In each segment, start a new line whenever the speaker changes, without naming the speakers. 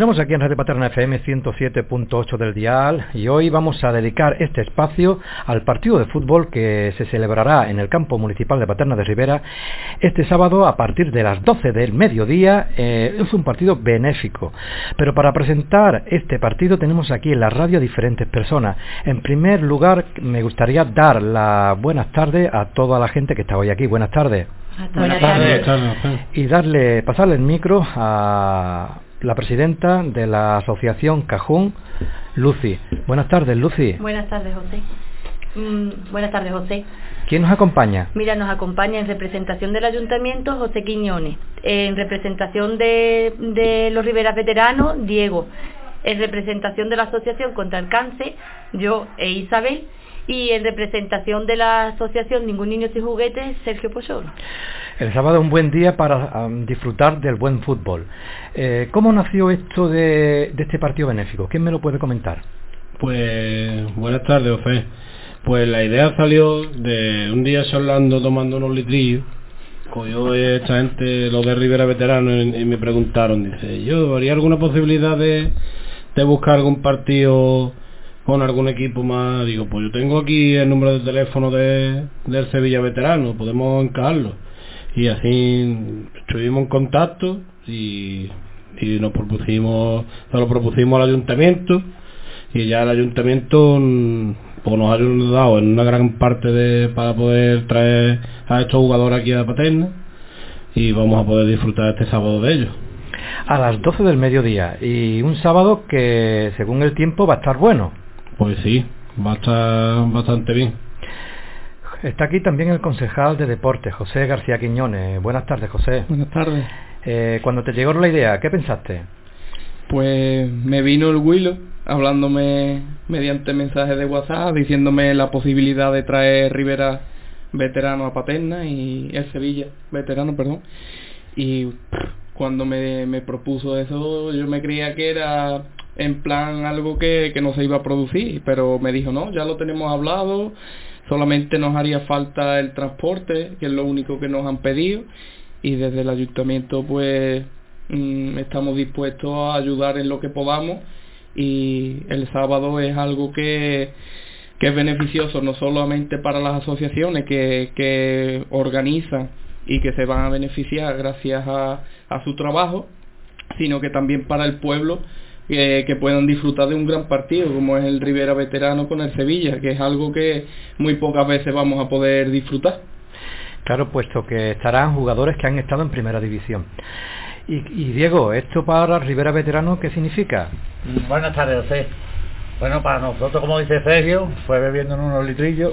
Continuamos aquí en Radio Paterna FM 107.8 del dial y hoy vamos a dedicar este espacio al partido de fútbol que se celebrará en el campo municipal de Paterna de Rivera este sábado a partir de las 12 del mediodía. Eh, es un partido benéfico, pero para presentar este partido tenemos aquí en la radio diferentes personas. En primer lugar, me gustaría dar las buenas tardes a toda la gente que está hoy aquí. Buenas tardes.
Buenas tardes.
Y darle, pasarle el micro a la presidenta de la asociación Cajún, Lucy. Buenas tardes, Lucy.
Buenas tardes, José. Mm, buenas tardes, José.
¿Quién nos acompaña?
Mira, nos acompaña en representación del ayuntamiento José Quiñones, en representación de, de los Riveras Veteranos, Diego, en representación de la Asociación contra el Cáncer, yo e Isabel, y en representación de la asociación Ningún Niño Sin Juguetes, Sergio Pocholo.
El sábado es un buen día para um, disfrutar del buen fútbol. Eh, ¿Cómo nació esto de, de, este partido benéfico? ¿Quién me lo puede comentar?
Pues buenas tardes, Ofe. Pues la idea salió de un día charlando, tomando unos litrillos. Cogió esta gente, los de Rivera Veterano, y, y me preguntaron, dice, yo, ¿haría alguna posibilidad de, de buscar algún partido con algún equipo más? Digo, pues yo tengo aquí el número de teléfono de, del Sevilla Veterano, podemos encajarlo y así estuvimos en contacto y, y nos propusimos nos lo propusimos al ayuntamiento y ya el ayuntamiento pues nos ha ayudado en una gran parte de para poder traer a estos jugadores aquí a Paterna y vamos a poder disfrutar este sábado de ellos
a las 12 del mediodía y un sábado que según el tiempo va a estar bueno
pues sí va a estar bastante bien
Está aquí también el concejal de deportes, José García Quiñones. Buenas tardes, José.
Buenas tardes.
Eh, cuando te llegó la idea, ¿qué pensaste?
Pues me vino el Willow hablándome mediante mensajes de WhatsApp, diciéndome la posibilidad de traer Rivera veterano a Paterna y el Sevilla veterano, perdón. Y cuando me, me propuso eso, yo me creía que era en plan algo que, que no se iba a producir, pero me dijo, no, ya lo tenemos hablado solamente nos haría falta el transporte, que es lo único que nos han pedido, y desde el ayuntamiento pues mmm, estamos dispuestos a ayudar en lo que podamos y el sábado es algo que, que es beneficioso no solamente para las asociaciones que, que organizan y que se van a beneficiar gracias a, a su trabajo, sino que también para el pueblo que, que, puedan disfrutar de un gran partido como es el Rivera Veterano con el Sevilla, que es algo que muy pocas veces vamos a poder disfrutar.
Claro, puesto que estarán jugadores que han estado en primera división. Y, y Diego, ¿esto para Rivera Veterano qué significa?
Buenas tardes, José. Bueno, para nosotros, como dice Sergio, fue bebiendo en unos litrillos,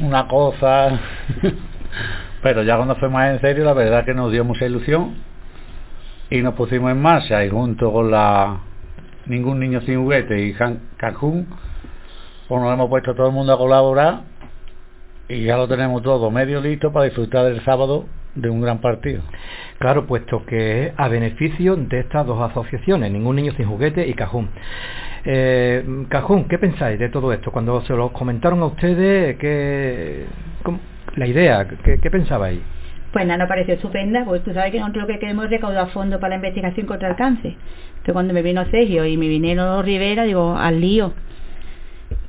una cosa... Pero ya cuando fue más en serio, la verdad que nos dio mucha ilusión y nos pusimos en marcha y junto con la ningún niño sin juguete y Cancún, pues nos hemos puesto todo el mundo a colaborar y ya lo tenemos todo medio listo para disfrutar del sábado de un gran partido.
Claro, puesto que a beneficio de estas dos asociaciones, Ningún Niño Sin Juguete y Cajún. Eh, Cajún, ¿qué pensáis de todo esto? Cuando se lo comentaron a ustedes, ¿qué, la idea, ¿qué, qué pensabais?
Pues nada, nos pareció estupenda, pues tú sabes que nosotros lo que queremos es recaudar fondos para la investigación contra el cáncer. Entonces cuando me vino Sergio y me vinieron Rivera, digo, al lío.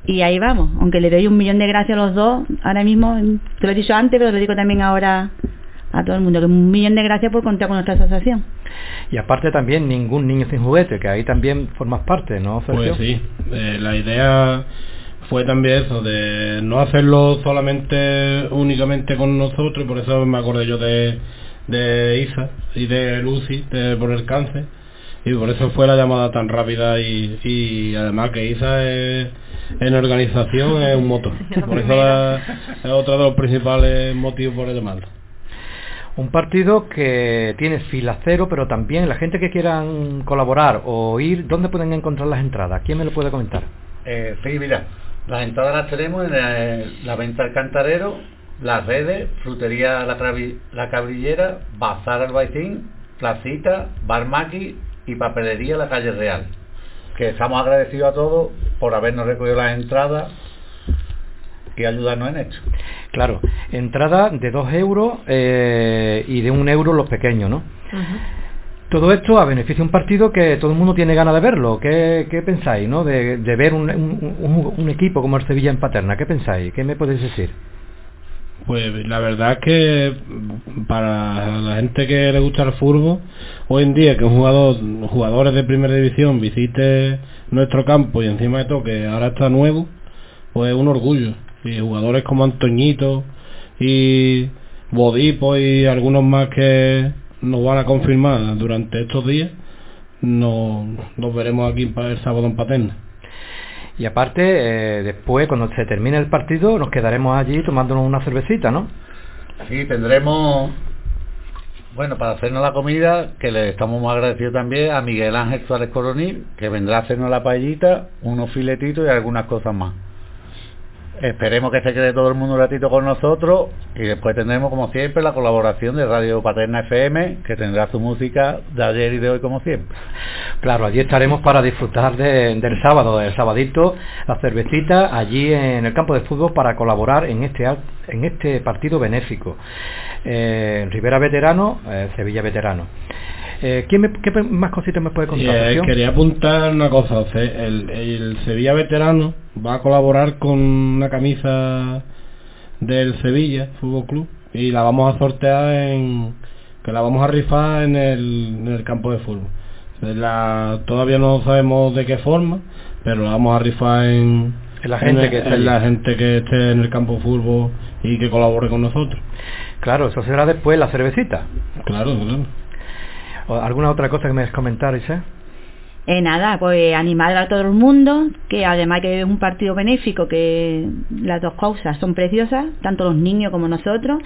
Y ahí vamos, aunque le doy un millón de gracias a los dos, ahora mismo, te lo he dicho antes, pero lo digo también ahora a todo el mundo, que un millón de gracias por contar con nuestra asociación.
Y aparte también ningún niño sin juguete, que ahí también formas parte, ¿no, Sergio?
Pues sí, eh, la idea fue también eso, de no hacerlo solamente, únicamente con nosotros, y por eso me acordé yo de, de Isa y de Lucy, de, por el cáncer, y por eso fue la llamada tan rápida y, y además que Isa es, en organización es un motor, por eso la, es otro de los principales motivos por el llamado.
Un partido que tiene fila cero, pero también la gente que quieran colaborar o ir, ¿dónde pueden encontrar las entradas? ¿Quién me lo puede comentar?
Eh, sí, mira, las entradas las tenemos en la, la venta al cantarero, las redes, frutería la, la cabrillera, bazar albaicín, placita, bar maqui y papelería la calle real. Que estamos agradecidos a todos por habernos recogido las entradas y ayudarnos en esto.
Claro, entrada de dos euros eh, y de un euro los pequeños, ¿no? Uh -huh. Todo esto a beneficio de un partido que todo el mundo tiene ganas de verlo. ¿Qué, pensáis, no? De, de ver un, un, un, equipo como el Sevilla en Paterna. ¿Qué pensáis? ¿Qué me podéis decir?
Pues la verdad es que para la gente que le gusta el fútbol, hoy en día que un jugador, jugadores de primera división visite nuestro campo y encima de todo que ahora está nuevo, pues es un orgullo. Y jugadores como Antoñito y Bodipo y algunos más que nos van a confirmar durante estos días, nos, nos veremos aquí el sábado en Paterna.
Y aparte, eh, después, cuando se termine el partido, nos quedaremos allí tomándonos una cervecita, ¿no?
Sí, tendremos, bueno, para hacernos la comida, que le estamos muy agradecidos también a Miguel Ángel Suárez Coronil, que vendrá a hacernos la paellita, unos filetitos y algunas cosas más. Esperemos que se quede todo el mundo un ratito con nosotros y después tendremos como siempre la colaboración de Radio Paterna FM que tendrá su música de ayer y de hoy como siempre.
Claro, allí estaremos para disfrutar del sábado, del sabadito, la cervecita allí en el campo de fútbol para colaborar en este en este partido benéfico. Eh, Rivera Veterano, eh, Sevilla Veterano. Eh, ¿quién ¿Qué más cositas me puede contar?
Eh, quería apuntar una cosa, el, el, Sevilla veterano va a colaborar con una camisa del Sevilla Fútbol Club y la vamos a sortear en que la vamos a rifar en el, en el campo de fútbol. La, todavía no sabemos de qué forma, pero la vamos a rifar en,
la gente que
esté la gente que esté en el campo de fútbol y que colabore con nosotros.
Claro, eso será después la cervecita.
Claro, claro.
¿Alguna otra cosa que me comentar, Isa?
Eh, nada, pues animar a todo el mundo, que además que es un partido benéfico, que las dos cosas son preciosas, tanto los niños como nosotros,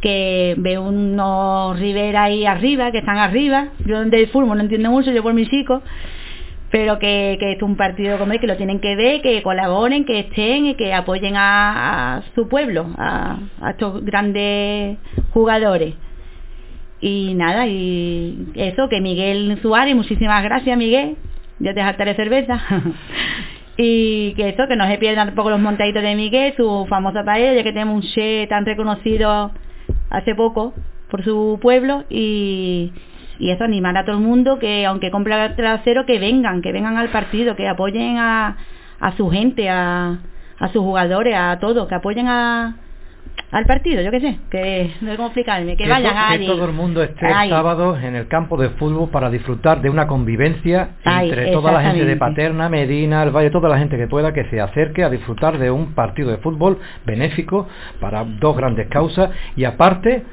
que ve unos Rivera ahí arriba, que están arriba, yo del fútbol no entiendo mucho, yo por mis chicos, pero que, que es un partido como que lo tienen que ver, que colaboren, que estén y que apoyen a, su pueblo, a estos grandes jugadores. Y nada, y eso, que Miguel Suárez, muchísimas gracias Miguel, ya te de cerveza. y que eso, que no se pierdan tampoco los montaditos de Miguel, su famosa paella, ya que tenemos un che tan reconocido hace poco por su pueblo y, y eso, animar a todo el mundo que aunque compre el trasero, que vengan, que vengan al partido, que apoyen a, a su gente, a, a sus jugadores, a todos, que apoyen a, al partido, yo qué sé, que no sé cómo explicarme, que, vayan
a Que todo el mundo esté el sábado en el campo de fútbol para disfrutar de una convivencia entre toda la gente de Paterna, Medina, el Valle, toda la gente que pueda que se acerque a disfrutar de un partido de fútbol benéfico para dos grandes causas. Y aparte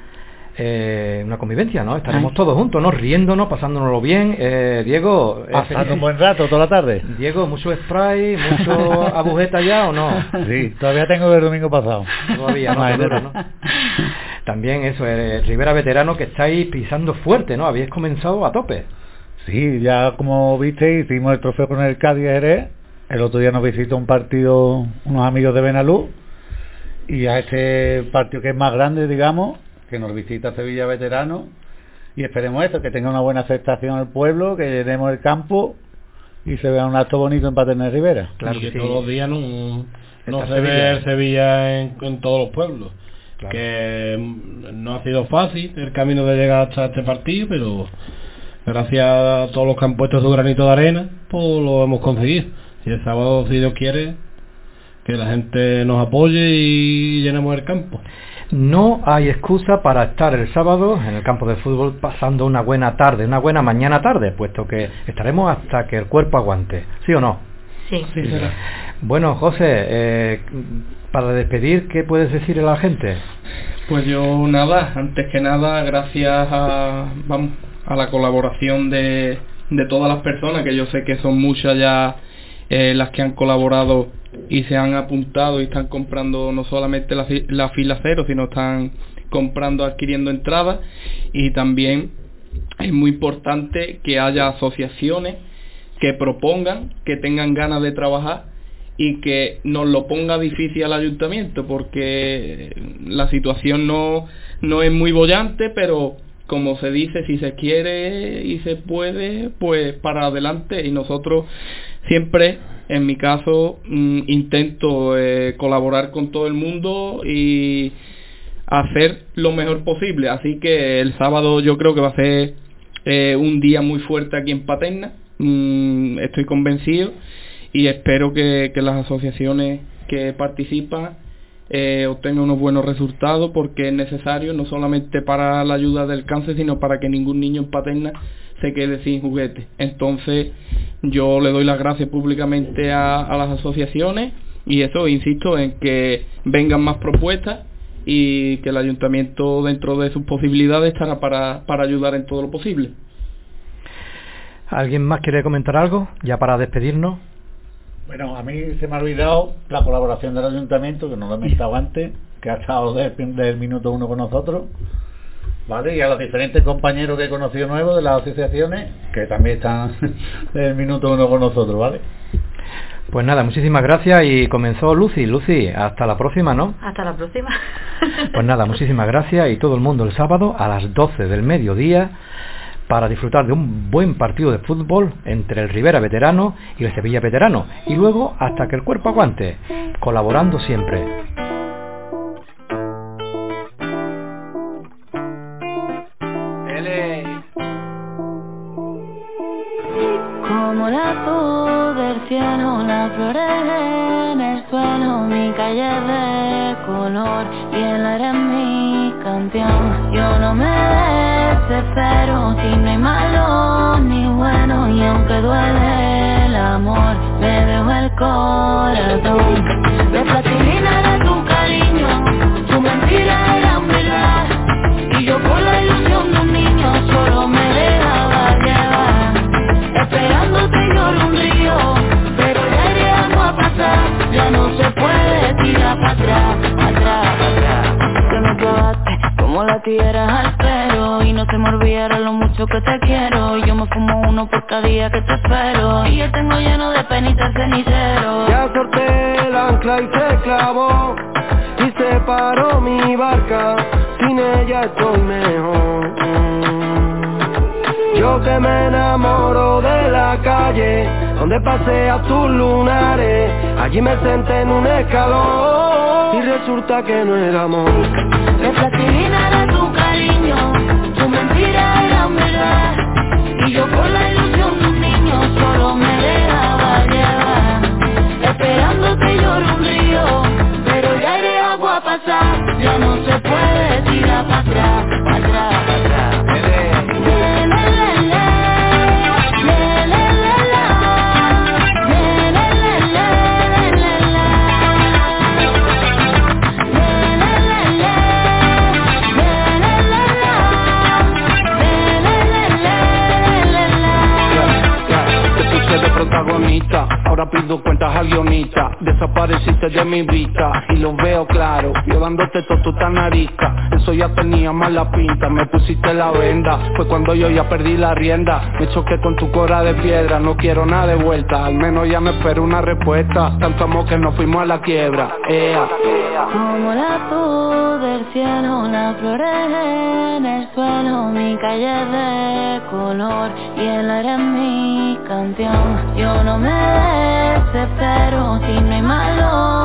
eh, una convivencia, ¿no? Estaremos todos juntos, ¿no? Riéndonos, pasándonoslo bien. Eh, Diego...
Eh, Pasando un buen rato toda la tarde.
Diego, ¿mucho spray, mucho agujeta ya o no?
Sí, todavía tengo el domingo pasado.
Todavía, no, También eso, el Rivera Veterano que estáis pisando fuerte, ¿no? Habéis comenzado a tope.
Sí, ya como viste hicimos el trofeo con el Cádiz Jerez. El otro día nos visitó un partido, unos amigos de Benalú. Y a este partido que es más grande, digamos, que nos visita Sevilla Veterano y esperemos eso, que tenga una buena aceptación el pueblo, que llenemos el campo y se vea un acto bonito en Paterna Rivera.
Claro que, todos los días no, no se ve Sevilla en, todos los pueblos. Que no ha sido fácil el camino de llegar hasta este partido, pero gracias a todos los que han puesto su granito de arena, pues lo hemos conseguido. Y el sábado, si Dios quiere, que la gente nos apoye y llenemos el campo.
No hay excusa para estar el sábado en el campo de fútbol pasando una buena tarde, una buena mañana tarde, puesto que estaremos hasta que el cuerpo aguante. ¿Sí o no?
Sí. sí
bueno, José, eh, para despedir, ¿qué puedes decir a la gente?
Pues yo nada, antes que nada, gracias a, a la colaboración de, de todas las personas, que yo sé que son muchas ya eh, las que han colaborado y se han apuntado y están comprando no solamente la, la fila cero, sino están comprando, adquiriendo entradas. Y también es muy importante que haya asociaciones que propongan, que tengan ganas de trabajar y que nos lo ponga difícil al ayuntamiento porque la situación no, no es muy bollante, pero como se dice, si se quiere y se puede, pues para adelante. Y nosotros siempre en mi caso mm, intento eh, colaborar con todo el mundo y hacer lo mejor posible. Así que el sábado yo creo que va a ser eh, un día muy fuerte aquí en Paterna, mm, estoy convencido y espero que, las asociaciones que participan eh, obtengan unos buenos resultados porque es necesario no solamente para la ayuda del cáncer sino para que ningún niño en Paterna se quede sin juguete. Entonces yo le doy las gracias públicamente a las asociaciones y eso insisto en que vengan más propuestas y que el ayuntamiento dentro de sus posibilidades estará para, para ayudar en todo lo posible.
¿Alguien más quiere comentar algo ya para despedirnos?
Bueno, a mí se me ha olvidado la colaboración del ayuntamiento, que no lo he mencionado antes, que ha estado desde el minuto uno con nosotros, ¿vale? Y a los diferentes compañeros que he conocido nuevos de las asociaciones, que también están desde el minuto uno con nosotros, ¿vale?
Pues nada, muchísimas gracias y comenzó Lucy. Lucy, hasta la próxima, ¿no?
Hasta la próxima.
Pues nada, muchísimas gracias y todo el mundo el sábado a las 12 del mediodía para disfrutar de un buen partido de fútbol entre el Rivera veterano y el Sevilla veterano y luego hasta que el cuerpo aguante, colaborando siempre.
Flores en el suelo, mi calle de color y el aire es mi canción. Yo no me desespero si no hay malo ni bueno y aunque duele el amor, me dejo el corazón. Cada día que te espero y yo tengo lleno de penitas cenicero.
Ya corté el ancla y se clavó y se paró mi barca. Sin ella estoy mejor. Yo que me enamoro de la calle, donde pasea tus lunares, allí me senté en un escalón y resulta que no era amor.
Que plastilina era tu cariño, tu mentira era verdad, y yo por la ilusión ya iré agua pasar, ya no se puede tirar para atrás,
Mi vista y lo veo claro. Yo dándote todo tu tan arisca Eso ya tenía mala pinta. Me pusiste la venda. Fue cuando yo ya perdí la rienda. Me choqué con tu cora de piedra. No quiero nada de vuelta. Al menos ya me espero una respuesta. Tanto amor que nos fuimos a la quiebra.
Como la luz del cielo Las flores en el suelo Mi calle de color Y aire en mi canción. Yo no me desespero si no hay malo